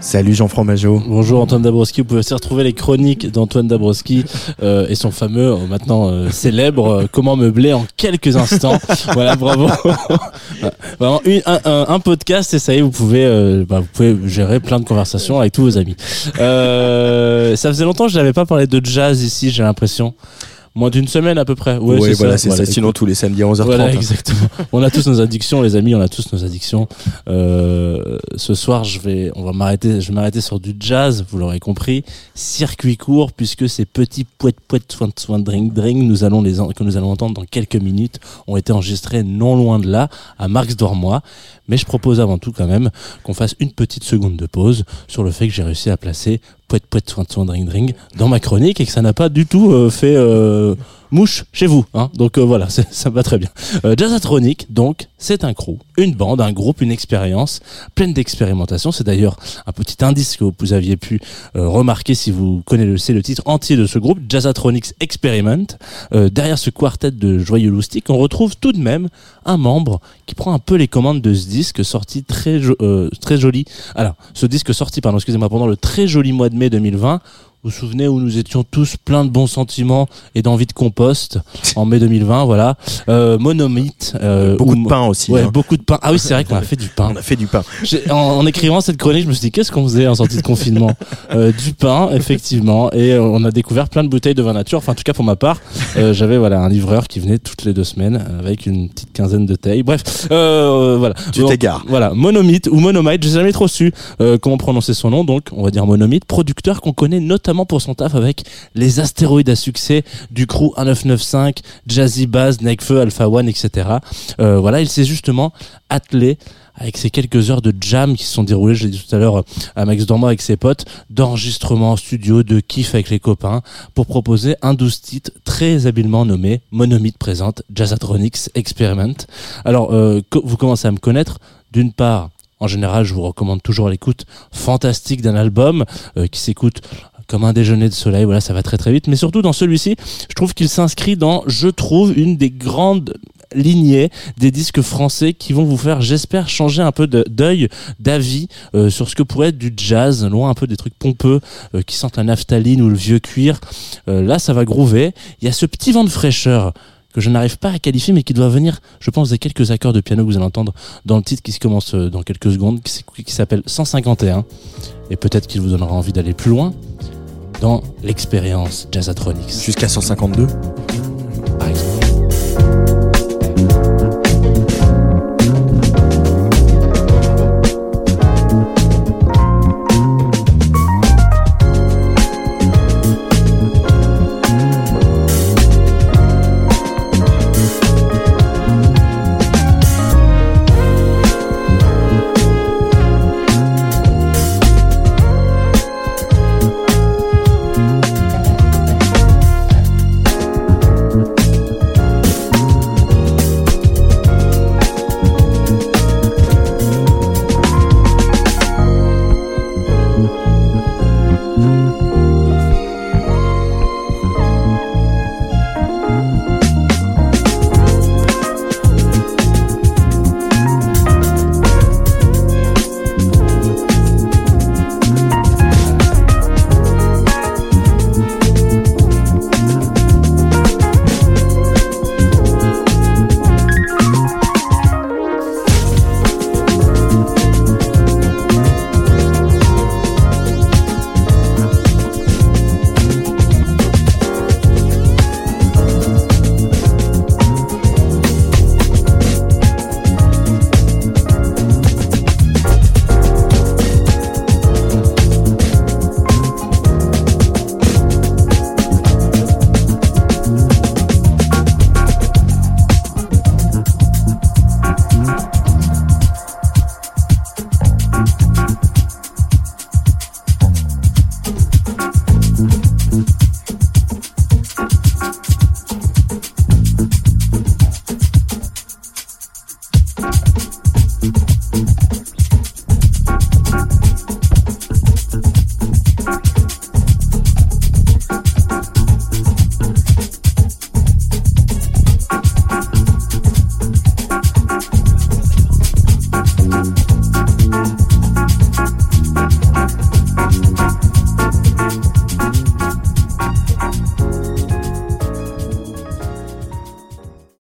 Salut Jean Fromageau. Bonjour Antoine Dabrowski. Vous pouvez aussi retrouver les chroniques d'Antoine Dabrowski euh, et son fameux, euh, maintenant euh, célèbre, euh, Comment meubler en quelques instants. voilà, bravo. Vraiment une- un, un- podcast et ça y est, vous pouvez, euh, bah, vous pouvez gérer plein de conversations avec tous vos amis. Ça faisait longtemps que je n'avais pas parlé de jazz ici, j'ai l'impression. Moins d'une semaine à peu près. Ouais, Ouais, c'est voilà, c'est Voilà, ça. Sinon, tous les samedis à 11h30. voilà, hein. exactement. on a tous nos addictions, les amis, on a tous nos addictions. Euh, ce soir, je vais, on va m'arrêter, je vais m'arrêter sur du jazz, vous l'aurez compris. Circuit court, puisque ces petits poètes poètes soin soin drink drink, nous allons les, que nous allons entendre dans quelques minutes, ont été enregistrés non loin de là, à Marx d'Ormois. Mais je propose avant tout quand même qu'on fasse une petite seconde de pause sur le fait que j'ai réussi à placer poète poète soin soin drink drink dans ma chronique et que ça n'a pas du tout euh, fait euh, mouche chez vous. Hein. Donc euh, voilà, ça va très bien. Euh, Jazzatronic, donc, c'est un crew, une bande, un groupe, une expérience pleine d'expérimentation. C'est d'ailleurs un petit indice que vous aviez pu euh, remarquer si vous connaissez le titre entier de ce groupe, Jazzatronics Experiment. Euh, derrière ce quartet de joyeux loustiques, on retrouve tout de même un membre qui prend un peu les commandes de ce disque sorti très, jo- très joli. Alors, ce disque sorti, pardon, excusez-moi, pendant le très joli mois de mai 2020. Vous vous souvenez où nous étions tous pleins de bons sentiments et d'envie de compost en mai 2020, voilà. Euh, Monomythe. euh, Beaucoup ou- de pain aussi. Ouais, hein. beaucoup de pain. Ah oui, c'est vrai qu'on a fait du pain. On a fait du pain. En, en écrivant cette chronique, je me suis dit qu'est-ce qu'on faisait en sortie de confinement Euh, Du pain, effectivement, et euh, on a découvert plein de bouteilles de vin nature. Enfin, en tout cas pour ma part, euh, j'avais voilà un livreur qui venait toutes les deux semaines avec une petite quinzaine de tailles. Bref, euh, voilà. Tu t'égares. Voilà, Monomythe ou Monomite, j'ai jamais trop su euh, comment prononcer son nom. Donc, on va dire Monomythe, producteur qu'on connaît notamment pour son taf avec les astéroïdes à succès du crew 1995, Jazzy Bass, Nekfeu, Alpha One, etc. Euh, voilà, il s'est justement attelé avec ces quelques heures de jam qui se sont déroulées, je l'ai dit tout à l'heure, à Max Dormois avec ses potes, d'enregistrement en studio, de kiff avec les copains, pour proposer un douze titres très habilement nommé Monomythe présente Jazzatronics Experiment. Alors, euh, vous commencez à me connaître, d'une part, en général, je vous recommande toujours l'écoute fantastique d'un album euh, qui s'écoute comme un déjeuner de soleil, voilà, ça va très très vite. Mais surtout dans celui-ci, je trouve qu'il s'inscrit dans, je trouve, une des grandes lignées des disques français qui vont vous faire, j'espère, changer un peu d'œil, d'avis euh, sur ce que pourrait être du jazz, loin un peu des trucs pompeux euh, qui sentent la naphtaline ou le vieux cuir. Euh, là, ça va groover. Il y a ce petit vent de fraîcheur que je n'arrive pas à qualifier, mais qui doit venir, je pense, des quelques accords de piano que vous allez entendre dans le titre qui se commence euh, dans quelques secondes, qui s'appelle 151. Et peut-être qu'il vous donnera envie d'aller plus loin dans l'expérience Jazzatronics. Jusqu'à 152.